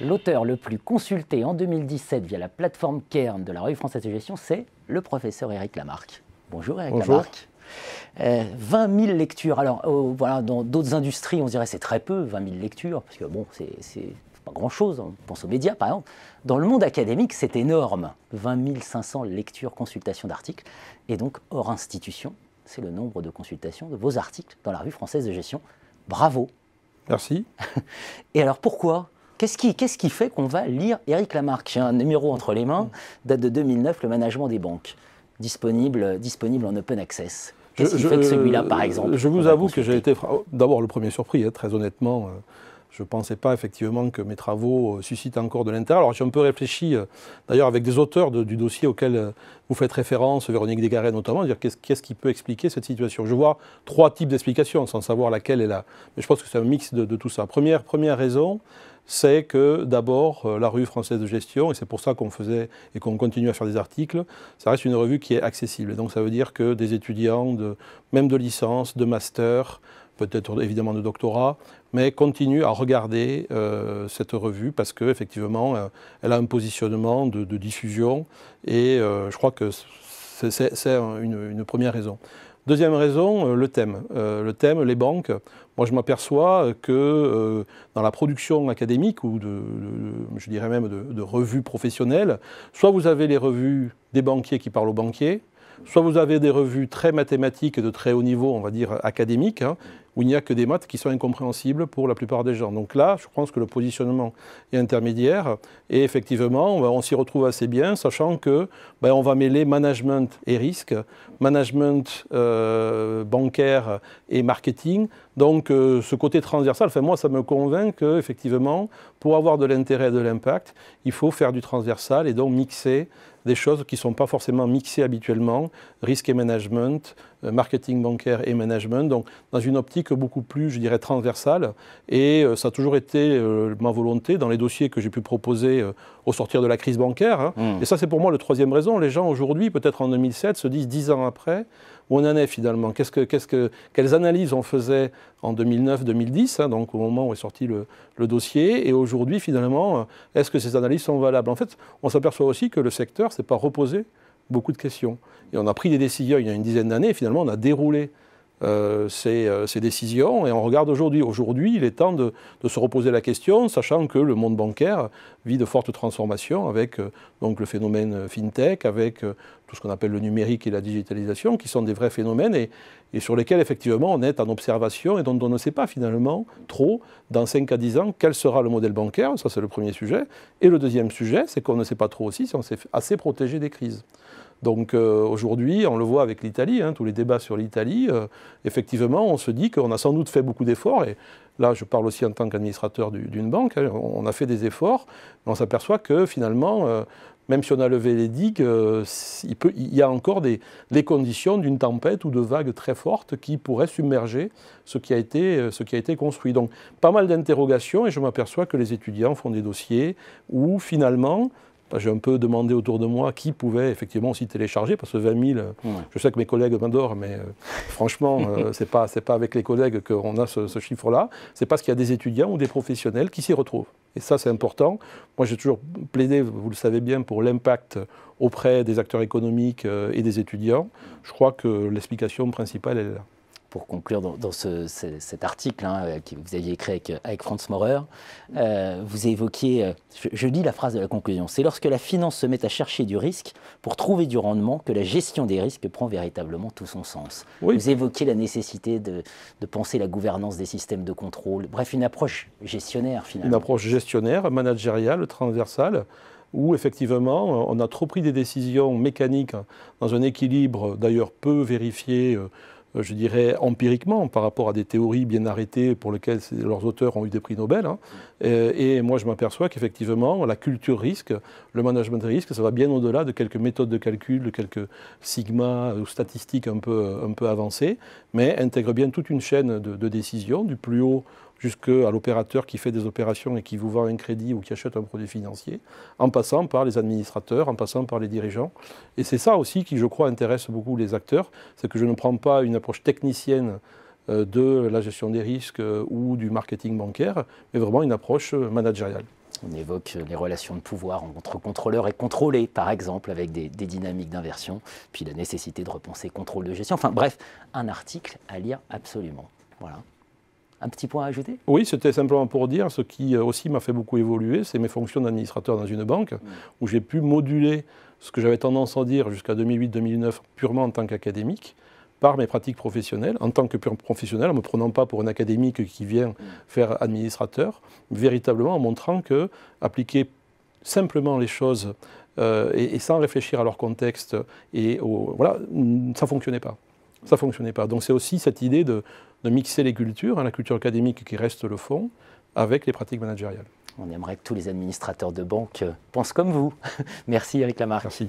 L'auteur le plus consulté en 2017 via la plateforme Kern de la revue française de gestion, c'est le professeur Éric Lamarck. Bonjour Éric Lamarck. 20 euh, 000 lectures. Alors, oh, voilà, dans d'autres industries, on dirait c'est très peu, 20 000 lectures, parce que bon, c'est pas grand-chose. On pense aux médias, par exemple. Dans le monde académique, c'est énorme. 20 500 lectures, consultations d'articles. Et donc, hors institution, c'est le nombre de consultations de vos articles dans la revue française de gestion. Bravo. Merci. Et alors, pourquoi? Qu'est-ce qui, qui, fait qu'on va lire Eric Lamarck J'ai un numéro entre les mains, date de 2009, le management des banques, disponible, disponible en open access. Qu'est-ce qui fait que celui-là, par exemple Je vous avoue que j'ai été d'abord le premier surpris, hein, très honnêtement. Euh, je ne pensais pas effectivement que mes travaux euh, suscitent encore de l'intérêt. Alors j'ai un peu réfléchi, euh, d'ailleurs avec des auteurs du dossier auquel vous faites référence, Véronique Desgaret notamment, dire qu'est-ce qui peut expliquer cette situation. Je vois trois types d'explications, sans savoir laquelle est là. Mais je pense que c'est un mix de, de, tout ça. Première, première raison, c'est que d'abord, euh, la revue française de gestion, et c'est pour ça qu'on faisait et qu'on continue à faire des articles, ça reste une revue qui est accessible. Et donc ça veut dire que des étudiants, de, même de licence, de master, peut-être évidemment de doctorat, mais continuent à regarder euh, cette revue parce qu'effectivement, euh, elle a un positionnement de, diffusion et je crois que c'est une, première raison. Deuxième raison, le thème. le thème, les banques. Moi, je m'aperçois que euh, dans la production académique, ou je dirais même de, revues professionnelles, soit vous avez les revues des banquiers qui parlent aux banquiers, soit vous avez des revues très mathématiques de très haut niveau, on va dire académiques, hein, où il n'y a que des maths qui sont incompréhensibles pour la plupart des gens. Donc là, je pense que le positionnement est intermédiaire et effectivement, on s'y retrouve assez bien, sachant que ben, va mêler management et risque, management euh, bancaire et marketing. Donc euh, ce côté transversal, moi, ça me convainc qu'effectivement, pour avoir de l'intérêt et de l'impact, il faut faire du transversal et donc mixer des choses qui ne sont pas forcément mixées habituellement, risque et management, marketing bancaire et management, donc dans une optique beaucoup plus, je dirais, transversale. Et euh, ça a toujours été euh, ma volonté dans les dossiers que j'ai pu proposer au sortir de la crise bancaire. Hein. Mmh. Et ça, c'est pour moi la troisième raison. Les gens aujourd'hui, peut-être en 2007, se disent dix ans après, où on en est finalement? Que, qu'est-ce que, Quelles analyses on faisait en 2009-2010, hein, donc au moment où est sorti le, le dossier, et aujourd'hui finalement, est-ce que ces analyses sont valables? En fait, on s'aperçoit aussi que le secteur ne s'est pas reposé beaucoup de questions. Et on a pris des décisions il y a une dizaine d'années, et finalement on a déroulé euh, euh, ces, décisions et on regarde aujourd'hui. Aujourd'hui, il est temps de, se reposer la question, sachant que le monde bancaire vit de fortes transformations avec euh, donc le phénomène fintech, avec tout ce qu'on appelle le numérique et la digitalisation, qui sont des vrais phénomènes et, et, sur lesquels effectivement on est en observation et dont on ne sait pas finalement trop dans 5 à 10 ans quel sera le modèle bancaire. Ça, c'est le premier sujet. Et le deuxième sujet, c'est qu'on ne sait pas trop aussi si on s'est assez protégé des crises. Donc euh, aujourd'hui, on le voit avec l'Italie, hein, tous les débats sur l'Italie, euh, effectivement, on se dit qu'on a sans doute fait beaucoup d'efforts, et là je parle aussi en tant qu'administrateur d'une banque, hein, on a fait des efforts, mais on s'aperçoit que finalement, euh, même si on a levé les digues, il, y a encore des, les conditions d'une tempête ou de vagues très fortes qui pourraient submerger ce qui a été construit. Donc pas mal d'interrogations, et je m'aperçois que les étudiants font des dossiers où finalement, j'ai un peu demandé autour de moi qui pouvait effectivement aussi télécharger, parce que 20 000, je sais que mes collègues m'adorent, mais euh, franchement, euh, ce n'est pas, pas avec les collègues qu'on a ce, chiffre-là. C'est parce qu'il y a des étudiants ou des professionnels qui s'y retrouvent. Et ça, c'est important. Moi, j'ai toujours plaidé, vous le savez bien, pour l'impact auprès des acteurs économiques euh, et des étudiants. Je crois que l'explication principale, elle est là pour conclure dans, cet article hein, euh, que vous aviez écrit avec, Franz Maurer, euh, vous évoquiez, euh, je, lis la phrase de la conclusion, c'est lorsque la finance se met à chercher du risque pour trouver du rendement que la gestion des risques prend véritablement tout son sens. Vous évoquiez la nécessité de, penser la gouvernance des systèmes de contrôle, bref, une approche gestionnaire finalement. Une approche gestionnaire, managériale, transversale où effectivement on a trop pris des décisions mécaniques dans un équilibre d'ailleurs peu vérifié euh, je dirais, empiriquement par rapport à des théories bien arrêtées pour lesquelles leurs auteurs ont eu des prix Nobel. Hein. Et, moi, je m'aperçois qu'effectivement, la culture risque, le management risque, ça va bien au-delà de quelques méthodes de calcul, de quelques sigma ou statistiques un peu, un peu avancées, mais intègre bien toute une chaîne de, décisions, du plus haut jusqu'à l'opérateur qui fait des opérations et qui vous vend un crédit ou qui achète un produit financier, en passant par les administrateurs, en passant par les dirigeants. Et c'est ça aussi qui, je crois, intéresse beaucoup les acteurs, c'est que je ne prends pas une approche technicienne euh, de la gestion des risques euh, ou du marketing bancaire, mais vraiment une approche euh, managériale. On évoque les relations de pouvoir entre contrôleurs et contrôlés, par exemple, avec des, des dynamiques d'inversion, puis la nécessité de repenser contrôle de gestion. Enfin bref, un article à lire absolument. Voilà. Un petit point à ajouter? Oui, c'était simplement pour dire ce qui euh, aussi m'a fait beaucoup évoluer, c'est mes fonctions d'administrateur dans une banque, mm. où j'ai pu moduler ce que j'avais tendance à dire jusqu'à 2008-2009 purement en tant qu'académique, par mes pratiques professionnelles, en tant que pur professionnel, en ne me prenant pas pour un académique qui vient mm. faire administrateur, véritablement en montrant que appliquer simplement les choses euh, et, sans réfléchir à leur contexte, et voilà, ça fonctionnait pas. Ça ne fonctionnait pas. Donc c'est aussi cette idée de, de mixer les cultures, hein, la culture académique qui reste le fond, avec les pratiques managériales. On aimerait que tous les administrateurs de banque pensent comme vous. Merci Eric Lamarck. Merci.